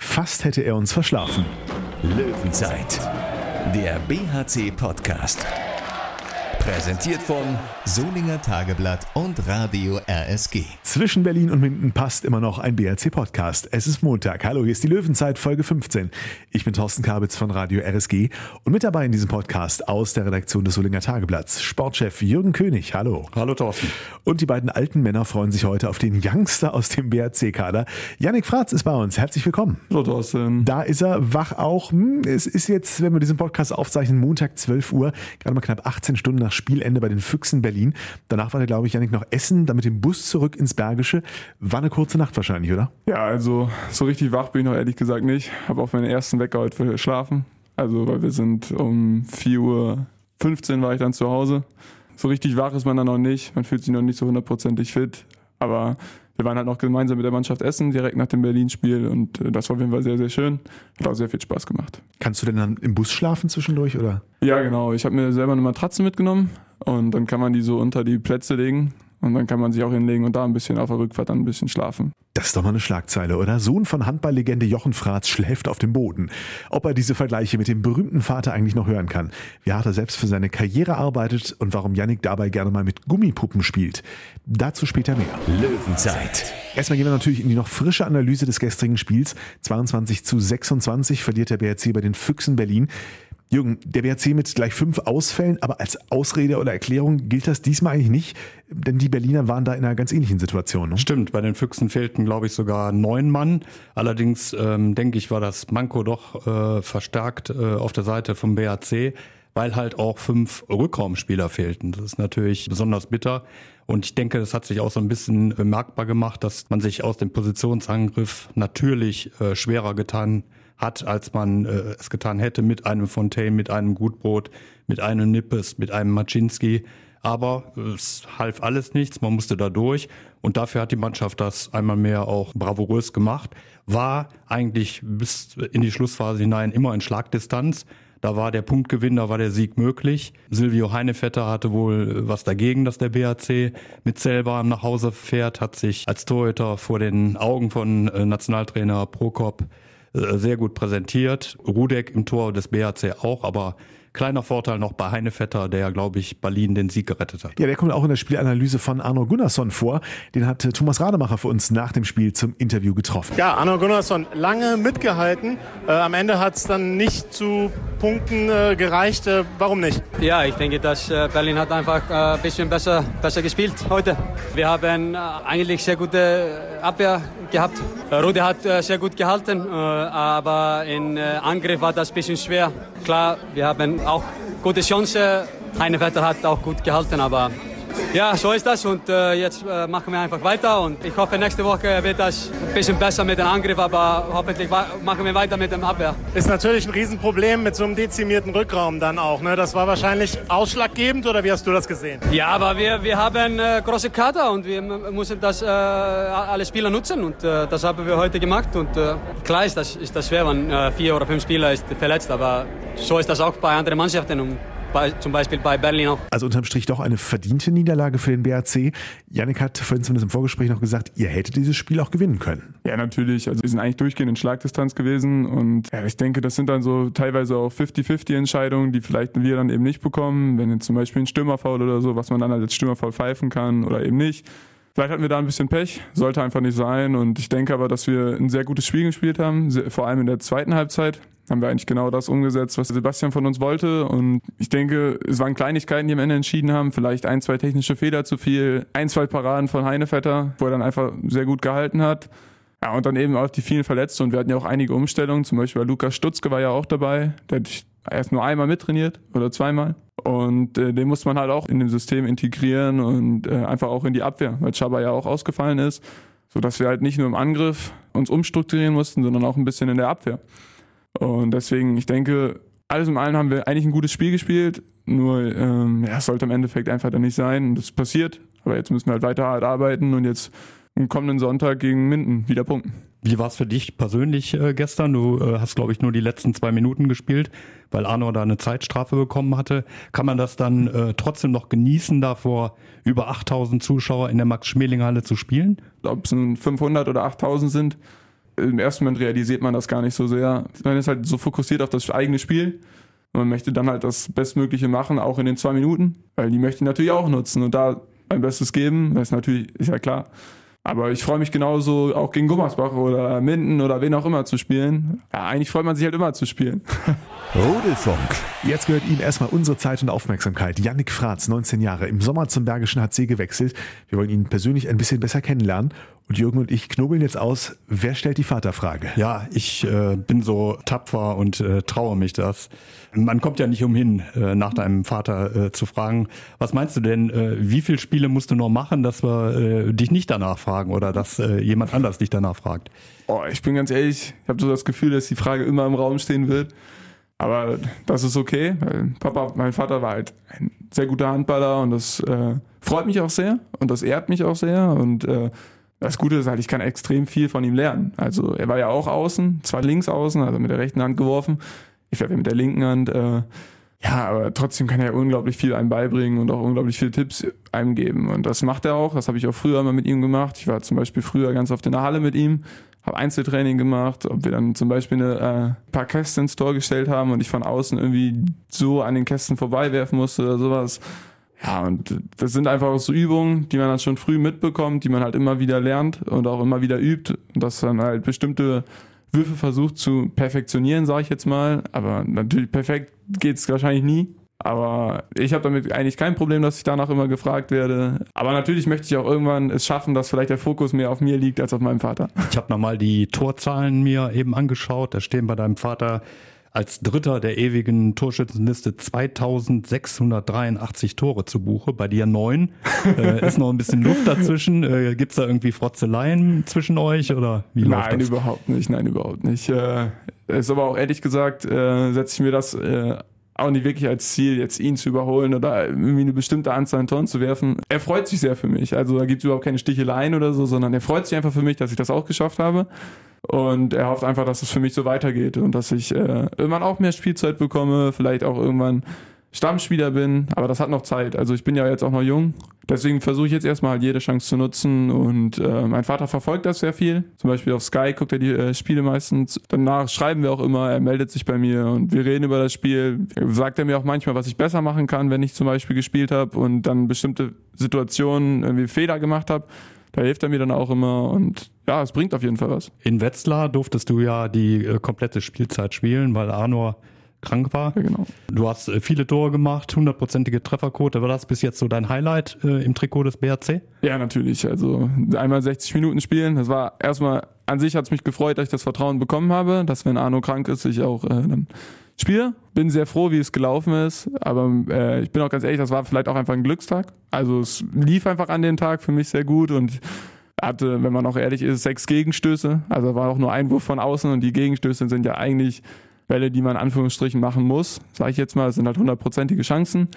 Fast hätte er uns verschlafen. Löwenzeit, der BHC-Podcast. Präsentiert von Solinger Tageblatt und Radio RSG. Zwischen Berlin und Minden passt immer noch ein BRC-Podcast. Es ist Montag. Hallo, hier ist die Löwenzeit, Folge 15. Ich bin Thorsten Kabitz von Radio RSG und mit dabei in diesem Podcast aus der Redaktion des Solinger Tageblatts Sportchef Jürgen König. Hallo. Hallo Thorsten. Und die beiden alten Männer freuen sich heute auf den Youngster aus dem BRC-Kader. Yannick Fratz ist bei uns. Herzlich willkommen. Hallo Thorsten. Da ist er wach auch. Hm, es ist jetzt, wenn wir diesen Podcast aufzeichnen, Montag 12 Uhr, gerade mal knapp 18 Stunden nach Spielende bei den Füchsen Berlin. Danach war der, glaube ich, Janik noch essen, dann mit dem Bus zurück ins Bergische. War eine kurze Nacht wahrscheinlich, oder? Ja, also so richtig wach bin ich noch ehrlich gesagt nicht. Habe auf meinen ersten Wecker heute verschlafen. Also, weil wir sind um 4.15 Uhr war ich dann zu Hause. So richtig wach ist man dann noch nicht. Man fühlt sich noch nicht so hundertprozentig fit. Aber wir waren halt noch gemeinsam mit der Mannschaft essen, direkt nach dem Berlin-Spiel und äh, das war auf jeden Fall sehr, sehr schön. Hat auch sehr viel Spaß gemacht. Kannst du denn dann im Bus schlafen zwischendurch, oder? Ja, genau. Ich habe mir selber eine Matratze mitgenommen und dann kann man die so unter die Plätze legen und dann kann man sich auch hinlegen und da ein bisschen auf der Rückfahrt dann ein bisschen schlafen. Das ist doch mal eine Schlagzeile, oder? Sohn von Handballlegende Jochen Fratz schläft auf dem Boden. Ob er diese Vergleiche mit dem berühmten Vater eigentlich noch hören kann, wie hart er selbst für seine Karriere arbeitet und warum Yannick dabei gerne mal mit Gummipuppen spielt. Dazu später mehr. Löwenzeit, Erstmal gehen wir natürlich in die noch frische Analyse des gestrigen Spiels. 22 zu 26 verliert der BRC bei den Füchsen Berlin. Jürgen, der BRC mit gleich fünf Ausfällen, aber als Ausrede oder Erklärung gilt das diesmal eigentlich nicht, denn die Berliner waren da in einer ganz ähnlichen Situation. Ne? Stimmt, bei den Füchsen fehlten, glaube ich, sogar neun Mann. Allerdings, ähm, denke ich, war das Manko doch äh, verstärkt äh, auf der Seite vom BRC, weil halt auch fünf Rückraumspieler fehlten. Das ist natürlich besonders bitter. Und ich denke, das hat sich auch so ein bisschen bemerkbar gemacht, dass man sich aus dem Positionsangriff natürlich äh, schwerer getan hat, als man äh, es getan hätte mit einem Fontaine, mit einem Gutbrot, mit einem Nippes, mit einem Maczynski. Aber es half alles nichts, man musste da durch. Und dafür hat die Mannschaft das einmal mehr auch bravourös gemacht. War eigentlich bis in die Schlussphase hinein immer in Schlagdistanz. Da war der Punktgewinn, da war der Sieg möglich. Silvio Heinevetter hatte wohl was dagegen, dass der BHC mit Zellbahn nach Hause fährt, hat sich als Torhüter vor den Augen von äh, Nationaltrainer Prokop äh, sehr gut präsentiert. Rudek im Tor des BHC auch, aber kleiner Vorteil noch bei Heinevetter, der, glaube ich, Berlin den Sieg gerettet hat. Ja, der kommt auch in der Spielanalyse von Arno Gunnarsson vor. Den hat äh, Thomas Rademacher für uns nach dem Spiel zum Interview getroffen. Ja, Arno Gunnarsson lange mitgehalten. Äh, am Ende hat es dann nicht zu Punkten äh, gereicht. Äh, warum nicht? Ja, ich denke, dass äh, Berlin hat einfach äh, ein bisschen besser, besser gespielt heute. Wir haben äh, eigentlich sehr gute Abwehr gehabt. Äh, Rudi hat äh, sehr gut gehalten, äh, aber äh, Angriff war das ein bisschen schwer. Klar, wir haben auch gute Chance. Heinevetter hat auch gut gehalten, aber ja, so ist das und äh, jetzt äh, machen wir einfach weiter und ich hoffe, nächste Woche wird das ein bisschen besser mit dem Angriff, aber hoffentlich machen wir weiter mit dem Abwehr. Ist natürlich ein Riesenproblem mit so einem dezimierten Rückraum dann auch. Ne? Das war wahrscheinlich ausschlaggebend oder wie hast du das gesehen? Ja, aber wir, wir haben äh, große Kader und wir müssen das äh, alle Spieler nutzen und äh, das haben wir heute gemacht und äh, klar ist das, ist das schwer, wenn äh, vier oder fünf Spieler ist verletzt, aber so ist das auch bei anderen Mannschaften und bei, zum Beispiel bei Berlin auch. Also unterm Strich doch eine verdiente Niederlage für den BRC. Yannick hat vorhin zumindest im Vorgespräch noch gesagt, ihr hättet dieses Spiel auch gewinnen können. Ja, natürlich. Also wir sind eigentlich durchgehend in Schlagdistanz gewesen und ja, ich denke, das sind dann so teilweise auch 50-50 Entscheidungen, die vielleicht wir dann eben nicht bekommen. Wenn jetzt zum Beispiel ein Stürmerfoul oder so, was man dann als Stürmerfoul pfeifen kann oder eben nicht. Vielleicht hatten wir da ein bisschen Pech, sollte einfach nicht sein. Und ich denke aber, dass wir ein sehr gutes Spiel gespielt haben, vor allem in der zweiten Halbzeit haben wir eigentlich genau das umgesetzt, was Sebastian von uns wollte. Und ich denke, es waren Kleinigkeiten, die am Ende entschieden haben. Vielleicht ein, zwei technische Fehler zu viel, ein, zwei Paraden von Heinevetter, wo er dann einfach sehr gut gehalten hat. Ja, und dann eben auch die vielen Verletzten. Und wir hatten ja auch einige Umstellungen. Zum Beispiel Lukas Stutzke war ja auch dabei. Der hat erst nur einmal mittrainiert oder zweimal. Und äh, den muss man halt auch in dem System integrieren und äh, einfach auch in die Abwehr, weil Chaba ja auch ausgefallen ist. Sodass wir halt nicht nur im Angriff uns umstrukturieren mussten, sondern auch ein bisschen in der Abwehr. Und deswegen, ich denke, alles in allem haben wir eigentlich ein gutes Spiel gespielt. Nur, ähm, ja, es sollte im Endeffekt einfach dann nicht sein. Das ist passiert. Aber jetzt müssen wir halt weiter hart arbeiten und jetzt am kommenden Sonntag gegen Minden wieder punkten. Wie war es für dich persönlich äh, gestern? Du äh, hast, glaube ich, nur die letzten zwei Minuten gespielt, weil Arno da eine Zeitstrafe bekommen hatte. Kann man das dann äh, trotzdem noch genießen, da vor über 8000 Zuschauer in der Max-Schmeling-Halle zu spielen? Ob es 500 oder 8000 sind, im ersten Moment realisiert man das gar nicht so sehr. Man ist halt so fokussiert auf das eigene Spiel. Und man möchte dann halt das Bestmögliche machen, auch in den zwei Minuten, weil die möchte ich natürlich auch nutzen und da mein Bestes geben. Das ist natürlich, ist ja klar. Aber ich freue mich genauso, auch gegen Gummersbach oder Minden oder wen auch immer zu spielen. Ja, eigentlich freut man sich halt immer zu spielen. Rudelfunk. Jetzt gehört ihm erstmal unsere Zeit und Aufmerksamkeit. Yannick Fratz, 19 Jahre, im Sommer zum Bergischen HC gewechselt. Wir wollen ihn persönlich ein bisschen besser kennenlernen. Und Jürgen und ich knobeln jetzt aus, wer stellt die Vaterfrage? Ja, ich äh, bin so tapfer und äh, traue mich das. Man kommt ja nicht umhin, äh, nach deinem Vater äh, zu fragen. Was meinst du denn, äh, wie viele Spiele musst du noch machen, dass wir äh, dich nicht danach fragen oder dass äh, jemand anders dich danach fragt? Oh, ich bin ganz ehrlich, ich habe so das Gefühl, dass die Frage immer im Raum stehen wird. Aber das ist okay, weil Papa, mein Vater war halt ein sehr guter Handballer und das äh, freut mich auch sehr und das ehrt mich auch sehr und äh, das Gute ist halt, ich kann extrem viel von ihm lernen. Also er war ja auch außen, zwar links außen, also mit der rechten Hand geworfen. Ich werfe mit der linken Hand. Äh, ja, aber trotzdem kann er unglaublich viel einem beibringen und auch unglaublich viele Tipps einem geben. Und das macht er auch. Das habe ich auch früher mal mit ihm gemacht. Ich war zum Beispiel früher ganz oft in der Halle mit ihm, habe Einzeltraining gemacht, ob wir dann zum Beispiel eine äh, paar Kästen ins Tor gestellt haben und ich von außen irgendwie so an den Kästen vorbei werfen musste oder sowas. Ja, und das sind einfach so Übungen, die man dann schon früh mitbekommt, die man halt immer wieder lernt und auch immer wieder übt und das dann halt bestimmte Würfe versucht zu perfektionieren, sage ich jetzt mal. Aber natürlich perfekt geht's wahrscheinlich nie. Aber ich habe damit eigentlich kein Problem, dass ich danach immer gefragt werde. Aber natürlich möchte ich auch irgendwann es schaffen, dass vielleicht der Fokus mehr auf mir liegt als auf meinem Vater. Ich habe nochmal die Torzahlen mir eben angeschaut. Da stehen bei deinem Vater als Dritter der ewigen Torschützenliste 2683 Tore zu Buche, bei dir neun. äh, ist noch ein bisschen Luft dazwischen. Äh, Gibt es da irgendwie Frotzeleien zwischen euch oder wie läuft Nein, das? überhaupt nicht. Nein, überhaupt nicht. Äh, ist aber auch ehrlich gesagt, äh, setze ich mir das äh, auch nicht wirklich als Ziel, jetzt ihn zu überholen oder irgendwie eine bestimmte Anzahl an Tonnen zu werfen. Er freut sich sehr für mich. Also da gibt es überhaupt keine Sticheleien oder so, sondern er freut sich einfach für mich, dass ich das auch geschafft habe. Und er hofft einfach, dass es für mich so weitergeht und dass ich äh, irgendwann auch mehr Spielzeit bekomme, vielleicht auch irgendwann Stammspieler bin. Aber das hat noch Zeit. Also ich bin ja jetzt auch noch jung. Deswegen versuche ich jetzt erstmal halt jede Chance zu nutzen. Und äh, mein Vater verfolgt das sehr viel. Zum Beispiel auf Sky guckt er die äh, Spiele meistens. Danach schreiben wir auch immer, er meldet sich bei mir und wir reden über das Spiel. Sagt er mir auch manchmal, was ich besser machen kann, wenn ich zum Beispiel gespielt habe und dann bestimmte Situationen irgendwie Fehler gemacht habe. Da hilft er mir dann auch immer und ja, es bringt auf jeden Fall was. In Wetzlar durftest du ja die äh, komplette Spielzeit spielen, weil Arnor krank war. Ja, genau. Du hast äh, viele Tore gemacht, hundertprozentige Trefferquote. War das bis jetzt so dein Highlight äh, im Trikot des BRC? Ja, natürlich. Also einmal 60 Minuten spielen. Das war erstmal an sich hat es mich gefreut, dass ich das Vertrauen bekommen habe, dass wenn Arno krank ist, ich auch äh, dann spiele. Bin sehr froh, wie es gelaufen ist. Aber äh, ich bin auch ganz ehrlich, das war vielleicht auch einfach ein Glückstag. Also es lief einfach an dem Tag für mich sehr gut und hatte, wenn man auch ehrlich ist, sechs Gegenstöße. Also war auch nur ein Wurf von außen und die Gegenstöße sind ja eigentlich Bälle, die man in Anführungsstrichen machen muss. Sage ich jetzt mal, sind halt hundertprozentige Chancen.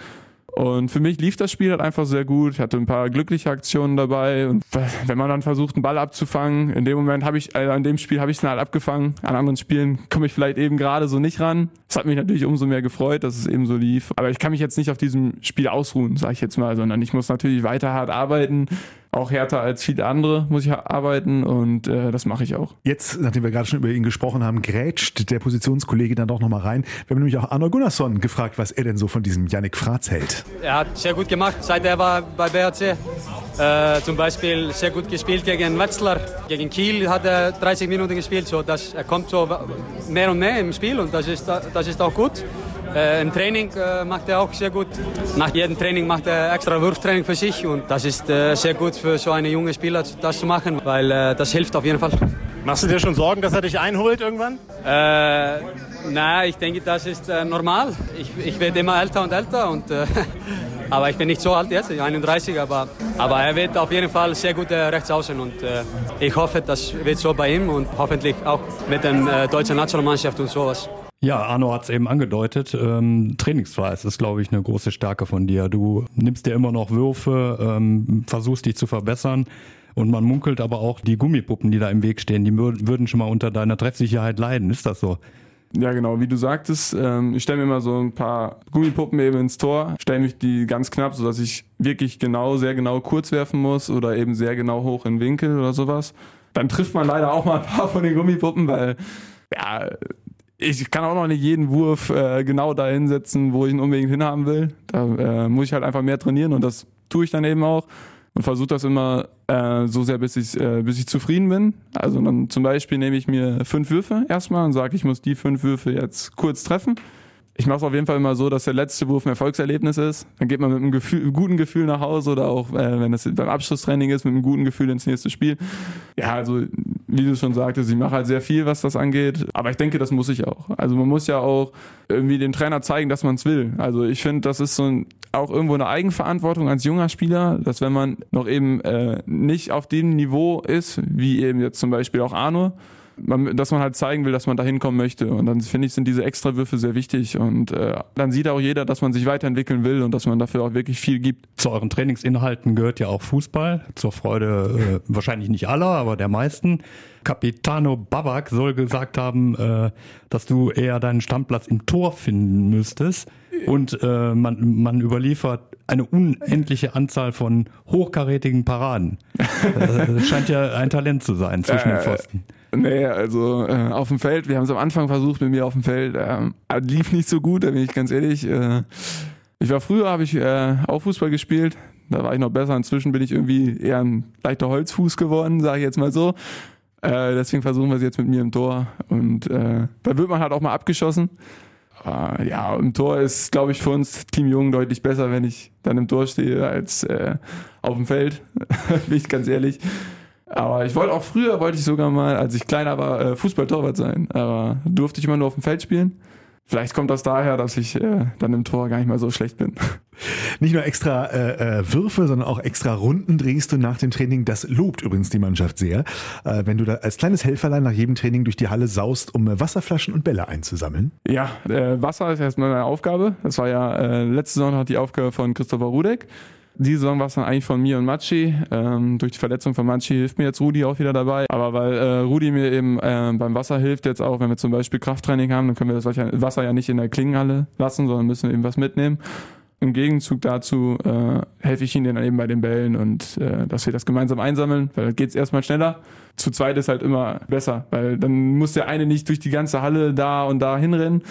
Und für mich lief das Spiel halt einfach sehr gut. Ich hatte ein paar glückliche Aktionen dabei. Und wenn man dann versucht, einen Ball abzufangen, in dem Moment habe ich, also in dem Spiel habe ich es halt abgefangen. An anderen Spielen komme ich vielleicht eben gerade so nicht ran. Das hat mich natürlich umso mehr gefreut, dass es eben so lief. Aber ich kann mich jetzt nicht auf diesem Spiel ausruhen, sage ich jetzt mal, sondern ich muss natürlich weiter hart arbeiten. Auch härter als viele andere muss ich arbeiten und äh, das mache ich auch. Jetzt, nachdem wir gerade schon über ihn gesprochen haben, grätscht der Positionskollege dann doch nochmal rein. Wir haben nämlich auch Arno Gunnarsson gefragt, was er denn so von diesem Yannick Fratz hält. Er hat sehr gut gemacht, seit er war bei BRC. Äh, zum Beispiel sehr gut gespielt gegen Wetzlar. Gegen Kiel hat er 30 Minuten gespielt. So, dass er kommt so mehr und mehr im Spiel und das ist, das ist auch gut. Äh, Im Training äh, macht er auch sehr gut. Nach jedem Training macht er extra Wurftraining für sich und das ist äh, sehr gut für so einen jungen Spieler, das zu machen, weil äh, das hilft auf jeden Fall. Machst du dir schon Sorgen, dass er dich einholt irgendwann? Äh, na, ich denke, das ist äh, normal. Ich, ich werde immer älter und älter und äh, aber ich bin nicht so alt jetzt, 31, aber, aber er wird auf jeden Fall sehr gut äh, rechts außen und äh, ich hoffe, das wird so bei ihm und hoffentlich auch mit der äh, deutschen Nationalmannschaft und sowas. Ja, Arno hat es eben angedeutet. Ähm, Trainingsfleiß ist, glaube ich, eine große Stärke von dir. Du nimmst dir immer noch Würfe, ähm, versuchst dich zu verbessern. Und man munkelt aber auch, die Gummipuppen, die da im Weg stehen, die würden schon mal unter deiner Treffsicherheit leiden. Ist das so? Ja, genau, wie du sagtest, ähm, ich stelle mir immer so ein paar Gummipuppen eben ins Tor, stelle mich die ganz knapp, sodass ich wirklich genau, sehr genau kurz werfen muss oder eben sehr genau hoch in Winkel oder sowas. Dann trifft man leider auch mal ein paar von den Gummipuppen, weil ja, ich kann auch noch nicht jeden Wurf äh, genau da hinsetzen, wo ich ihn unbedingt hinhaben will. Da äh, muss ich halt einfach mehr trainieren und das tue ich dann eben auch und versuche das immer äh, so sehr, bis ich, äh, bis ich zufrieden bin. Also dann zum Beispiel nehme ich mir fünf Würfe erstmal und sage, ich muss die fünf Würfe jetzt kurz treffen. Ich mache es auf jeden Fall immer so, dass der letzte Wurf ein Erfolgserlebnis ist. Dann geht man mit einem Gefühl, guten Gefühl nach Hause oder auch, äh, wenn das beim Abschlusstraining ist, mit einem guten Gefühl ins nächste Spiel. Ja, also wie du schon sagtest, ich mache halt sehr viel, was das angeht. Aber ich denke, das muss ich auch. Also man muss ja auch irgendwie dem Trainer zeigen, dass man es will. Also ich finde, das ist so ein, auch irgendwo eine Eigenverantwortung als junger Spieler, dass wenn man noch eben äh, nicht auf dem Niveau ist, wie eben jetzt zum Beispiel auch Arno, man, dass man halt zeigen will, dass man da hinkommen möchte. Und dann finde ich, sind diese Extrawürfe sehr wichtig. Und äh, dann sieht auch jeder, dass man sich weiterentwickeln will und dass man dafür auch wirklich viel gibt. Zu euren Trainingsinhalten gehört ja auch Fußball. Zur Freude äh, wahrscheinlich nicht aller, aber der meisten. Capitano Babak soll gesagt haben, äh, dass du eher deinen Stammplatz im Tor finden müsstest. Und äh, man, man überliefert eine unendliche Anzahl von hochkarätigen Paraden. Das scheint ja ein Talent zu sein zwischen den Äh, Pfosten. Nee, also äh, auf dem Feld, wir haben es am Anfang versucht mit mir auf dem Feld, ähm, lief nicht so gut, da bin ich ganz ehrlich. Äh, ich war früher, habe ich äh, auch Fußball gespielt, da war ich noch besser. Inzwischen bin ich irgendwie eher ein leichter Holzfuß geworden, sage ich jetzt mal so. Äh, deswegen versuchen wir es jetzt mit mir im Tor. Und äh, da wird man halt auch mal abgeschossen. Aber ja, im Tor ist, glaube ich, für uns Team Jung deutlich besser, wenn ich dann im Tor stehe, als äh, auf dem Feld, bin ich ganz ehrlich. Aber ich wollte auch früher, wollte ich sogar mal, als ich kleiner war, äh, Fußballtorwart sein. Aber durfte ich immer nur auf dem Feld spielen. Vielleicht kommt das daher, dass ich äh, dann im Tor gar nicht mal so schlecht bin. Nicht nur extra äh, äh, Würfe, sondern auch extra Runden drehst du nach dem Training. Das lobt übrigens die Mannschaft sehr. Äh, wenn du da als kleines Helferlein nach jedem Training durch die Halle saust, um äh, Wasserflaschen und Bälle einzusammeln. Ja, äh, Wasser ist erstmal meine Aufgabe. Das war ja äh, letzte Saison hat die Aufgabe von Christopher Rudek. Diese Saison war es dann eigentlich von mir und Matschi. Ähm, durch die Verletzung von Matschi hilft mir jetzt Rudi auch wieder dabei. Aber weil äh, Rudi mir eben äh, beim Wasser hilft jetzt auch, wenn wir zum Beispiel Krafttraining haben, dann können wir das Wasser ja nicht in der Klingenhalle lassen, sondern müssen eben was mitnehmen. Im Gegenzug dazu äh, helfe ich ihnen dann eben bei den Bällen und äh, dass wir das gemeinsam einsammeln, weil dann geht's erstmal schneller. Zu zweit ist halt immer besser, weil dann muss der eine nicht durch die ganze Halle da und da hinrennen,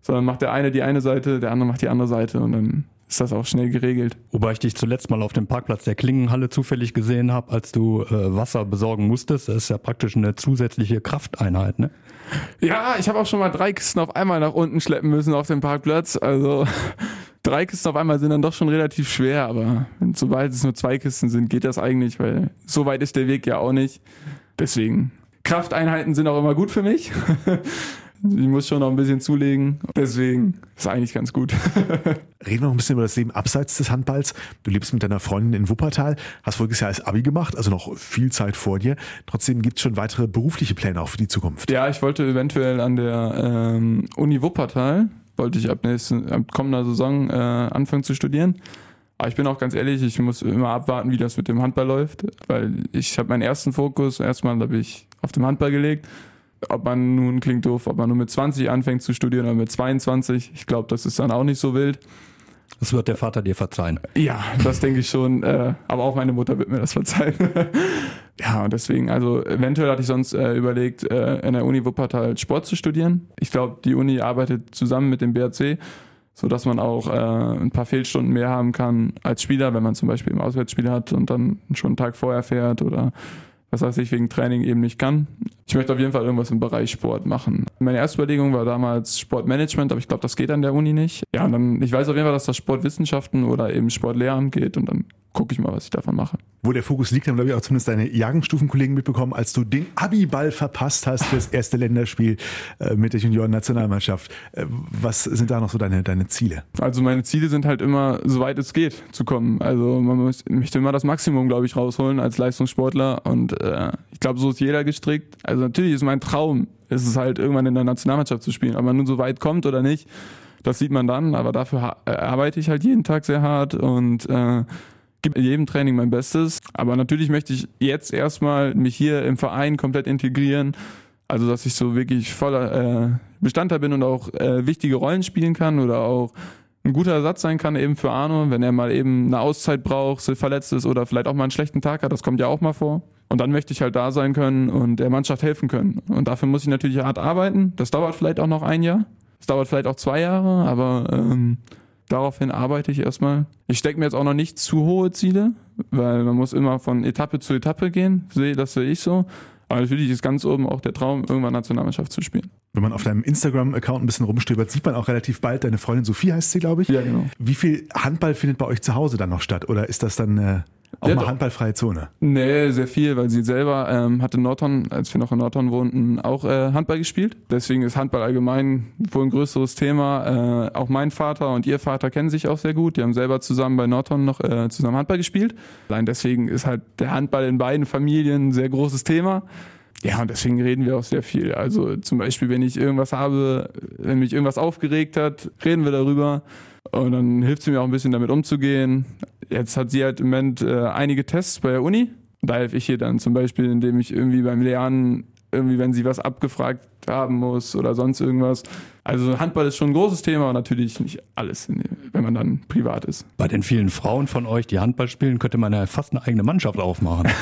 sondern macht der eine die eine Seite, der andere macht die andere Seite und dann ist das auch schnell geregelt. Wobei ich dich zuletzt mal auf dem Parkplatz der Klingenhalle zufällig gesehen habe, als du äh, Wasser besorgen musstest. Das ist ja praktisch eine zusätzliche Krafteinheit, ne? Ja, ich habe auch schon mal drei Kisten auf einmal nach unten schleppen müssen auf dem Parkplatz. Also drei Kisten auf einmal sind dann doch schon relativ schwer, aber wenn, sobald es nur zwei Kisten sind, geht das eigentlich, weil so weit ist der Weg ja auch nicht. Deswegen, Krafteinheiten sind auch immer gut für mich. Ich muss schon noch ein bisschen zulegen. Deswegen ist eigentlich ganz gut. Reden wir noch ein bisschen über das Leben abseits des Handballs. Du lebst mit deiner Freundin in Wuppertal, hast voriges Jahr als Abi gemacht, also noch viel Zeit vor dir. Trotzdem gibt es schon weitere berufliche Pläne auch für die Zukunft. Ja, ich wollte eventuell an der ähm, Uni Wuppertal, wollte ich ab, nächsten, ab kommender Saison äh, anfangen zu studieren. Aber ich bin auch ganz ehrlich, ich muss immer abwarten, wie das mit dem Handball läuft, weil ich habe meinen ersten Fokus, erstmal habe ich auf dem Handball gelegt. Ob man nun, klingt doof, ob man nur mit 20 anfängt zu studieren oder mit 22, ich glaube, das ist dann auch nicht so wild. Das wird der Vater dir verzeihen. Ja, das denke ich schon. Äh, aber auch meine Mutter wird mir das verzeihen. ja, und deswegen, also eventuell hatte ich sonst äh, überlegt, äh, in der Uni Wuppertal Sport zu studieren. Ich glaube, die Uni arbeitet zusammen mit dem BRC, so dass man auch äh, ein paar Fehlstunden mehr haben kann als Spieler, wenn man zum Beispiel im Auswärtsspiel hat und dann schon einen Tag vorher fährt oder was weiß ich, wegen Training eben nicht kann. Ich möchte auf jeden Fall irgendwas im Bereich Sport machen. Meine erste Überlegung war damals Sportmanagement, aber ich glaube, das geht an der Uni nicht. Ja, und dann, ich weiß auf jeden Fall, dass das Sportwissenschaften oder eben Sportlehramt geht und dann gucke ich mal, was ich davon mache. Wo der Fokus liegt, haben, glaube ich, auch zumindest deine Jahrgangsstufenkollegen mitbekommen, als du den Abiball verpasst hast fürs erste Länderspiel äh, mit der Junioren-Nationalmannschaft. Äh, was sind da noch so deine, deine Ziele? Also meine Ziele sind halt immer, soweit es geht, zu kommen. Also man muss, möchte immer das Maximum, glaube ich, rausholen als Leistungssportler und äh, ich glaube, so ist jeder gestrickt. Also natürlich ist mein Traum, ist es halt irgendwann in der Nationalmannschaft zu spielen, ob man nun so weit kommt oder nicht, das sieht man dann, aber dafür äh, arbeite ich halt jeden Tag sehr hart und äh, gebe in jedem Training mein Bestes. Aber natürlich möchte ich jetzt erstmal mich hier im Verein komplett integrieren. Also, dass ich so wirklich voller äh, Bestandteil bin und auch äh, wichtige Rollen spielen kann oder auch ein guter Ersatz sein kann eben für Arno, wenn er mal eben eine Auszeit braucht, verletzt ist oder vielleicht auch mal einen schlechten Tag hat, das kommt ja auch mal vor. Und dann möchte ich halt da sein können und der Mannschaft helfen können. Und dafür muss ich natürlich hart arbeiten. Das dauert vielleicht auch noch ein Jahr. Das dauert vielleicht auch zwei Jahre, aber ähm, daraufhin arbeite ich erstmal. Ich stecke mir jetzt auch noch nicht zu hohe Ziele, weil man muss immer von Etappe zu Etappe gehen. Das sehe ich so. Aber natürlich ist ganz oben auch der Traum, irgendwann Nationalmannschaft zu spielen. Wenn man auf deinem Instagram-Account ein bisschen rumstöbert, sieht man auch relativ bald, deine Freundin Sophie heißt sie, glaube ich. Ja, genau. Wie viel Handball findet bei euch zu Hause dann noch statt? Oder ist das dann äh, auch mal handballfreie Zone? Nee, sehr viel, weil sie selber ähm, hat in Nordhorn, als wir noch in Nordhorn wohnten, auch äh, Handball gespielt. Deswegen ist Handball allgemein wohl ein größeres Thema. Äh, auch mein Vater und ihr Vater kennen sich auch sehr gut. Die haben selber zusammen bei Nordhorn noch äh, zusammen Handball gespielt. Allein deswegen ist halt der Handball in beiden Familien ein sehr großes Thema. Ja, und deswegen reden wir auch sehr viel. Also zum Beispiel, wenn ich irgendwas habe, wenn mich irgendwas aufgeregt hat, reden wir darüber. Und dann hilft sie mir auch ein bisschen damit umzugehen. Jetzt hat sie halt im Moment äh, einige Tests bei der Uni. Da helfe ich ihr dann zum Beispiel, indem ich irgendwie beim Lernen, irgendwie, wenn sie was abgefragt haben muss oder sonst irgendwas. Also Handball ist schon ein großes Thema und natürlich nicht alles, wenn man dann privat ist. Bei den vielen Frauen von euch, die Handball spielen, könnte man ja fast eine eigene Mannschaft aufmachen.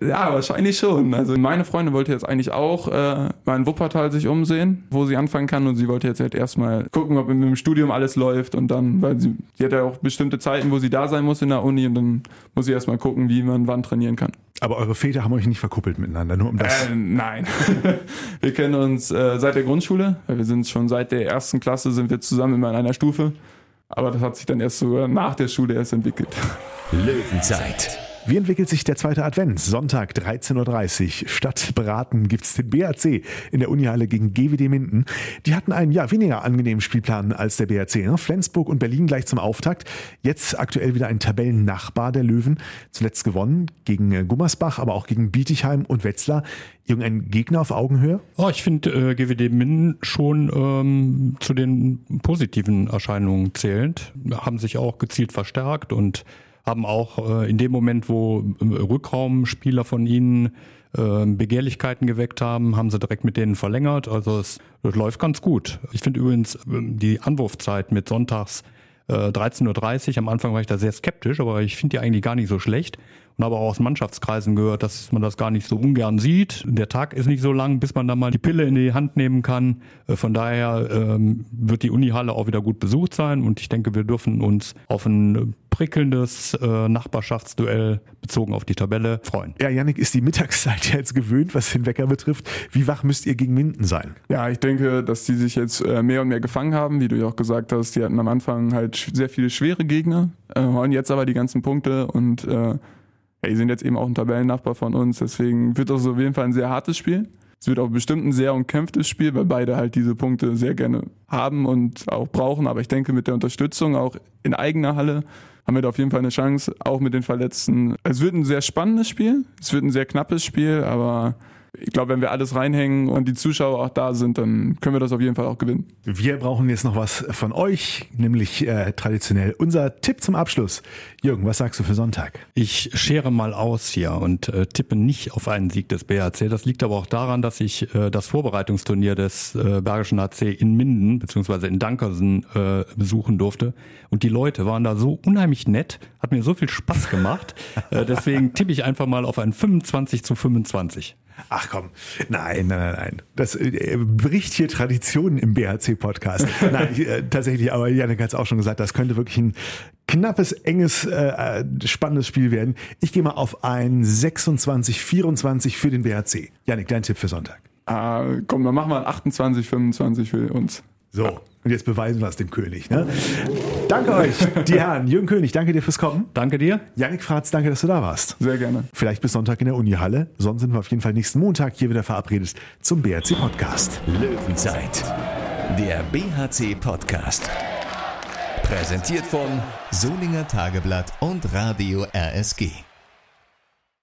Ja, wahrscheinlich schon. Also meine Freundin wollte jetzt eigentlich auch äh, mal in Wuppertal sich umsehen, wo sie anfangen kann und sie wollte jetzt halt erstmal gucken, ob im Studium alles läuft und dann, weil sie, sie hat ja auch bestimmte Zeiten, wo sie da sein muss in der Uni und dann muss sie erstmal gucken, wie man wann trainieren kann. Aber eure Väter haben euch nicht verkuppelt miteinander, nur um das. Äh, nein. wir kennen uns äh, seit der Grundschule, wir sind schon seit der ersten Klasse sind wir zusammen immer in einer Stufe. Aber das hat sich dann erst sogar nach der Schule erst entwickelt. Löwenzeit. Wie entwickelt sich der zweite Advent? Sonntag 13.30 Uhr. Statt Braten gibt's den BAC in der Unihalle gegen GWD Minden. Die hatten einen ja weniger angenehmen Spielplan als der BAC. Ne? Flensburg und Berlin gleich zum Auftakt. Jetzt aktuell wieder ein Tabellennachbar der Löwen. Zuletzt gewonnen gegen äh, Gummersbach, aber auch gegen Bietigheim und Wetzlar. Irgendein Gegner auf Augenhöhe? Oh, ich finde äh, GWD Minden schon ähm, zu den positiven Erscheinungen zählend. Haben sich auch gezielt verstärkt und haben auch äh, in dem Moment, wo äh, Rückraumspieler von ihnen äh, Begehrlichkeiten geweckt haben, haben sie direkt mit denen verlängert. Also es, läuft ganz gut. Ich finde übrigens ähm, die Anwurfzeit mit sonntags äh, 13.30 Uhr, am Anfang war ich da sehr skeptisch, aber ich finde die eigentlich gar nicht so schlecht. Und habe auch aus Mannschaftskreisen gehört, dass man das gar nicht so ungern sieht. Der Tag ist nicht so lang, bis man da mal die Pille in die Hand nehmen kann. Äh, Von daher ähm, wird die Unihalle auch wieder gut besucht sein und ich denke, wir dürfen uns auf ein prickelndes äh, Nachbarschaftsduell bezogen auf die Tabelle freuen. Ja, Yannick, ist die Mittagszeit jetzt gewöhnt, was den Wecker betrifft. Wie wach müsst ihr gegen Minden sein? Ja, ich denke, dass die sich jetzt äh, mehr und mehr gefangen haben, wie du ja auch gesagt hast. Die hatten am Anfang halt sehr viele schwere Gegner, äh, holen jetzt aber die ganzen Punkte und äh, ja, die sind jetzt eben auch ein Tabellennachbar von uns. Deswegen wird das auf jeden Fall ein sehr hartes Spiel. Es wird auch bestimmt ein sehr umkämpftes Spiel, weil beide halt diese Punkte sehr gerne haben und auch brauchen. Aber ich denke, mit der Unterstützung auch in eigener Halle haben wir da auf jeden Fall eine Chance, auch mit den Verletzten. Es wird ein sehr spannendes Spiel, es wird ein sehr knappes Spiel, aber ich glaube, wenn wir alles reinhängen und die Zuschauer auch da sind, dann können wir das auf jeden Fall auch gewinnen. Wir brauchen jetzt noch was von euch, nämlich äh, traditionell unser Tipp zum Abschluss. Jürgen, was sagst du für Sonntag? Ich schere mal aus hier und äh, tippe nicht auf einen Sieg des BHC. Das liegt aber auch daran, dass ich äh, das Vorbereitungsturnier des äh, Bergischen AC in Minden beziehungsweise in Dankersen äh, besuchen durfte. Und die Leute waren da so unheimlich nett, hat mir so viel Spaß gemacht. äh, deswegen tippe ich einfach mal auf ein 25 zu 25. Ach komm, nein, nein, nein, nein. Das äh, bricht hier Traditionen im BHC-Podcast. Nein, ich, äh, tatsächlich, aber Janik hat es auch schon gesagt, das könnte wirklich ein knappes, enges, äh, äh, spannendes Spiel werden. Ich gehe mal auf ein 26-24 für den BHC. Janik, dein Tipp für Sonntag. Ah, komm, dann machen wir ein 28, 25 für uns. So, und jetzt beweisen wir es dem König. Ne? Danke euch, die Herren. Jürgen König, danke dir fürs Kommen. Danke dir. Janik Fratz, danke, dass du da warst. Sehr gerne. Vielleicht bis Sonntag in der Unihalle. Sonst sind wir auf jeden Fall nächsten Montag hier wieder verabredet zum BRC-Podcast. Löwenzeit. Der BHC-Podcast. Präsentiert von Solinger Tageblatt und Radio RSG.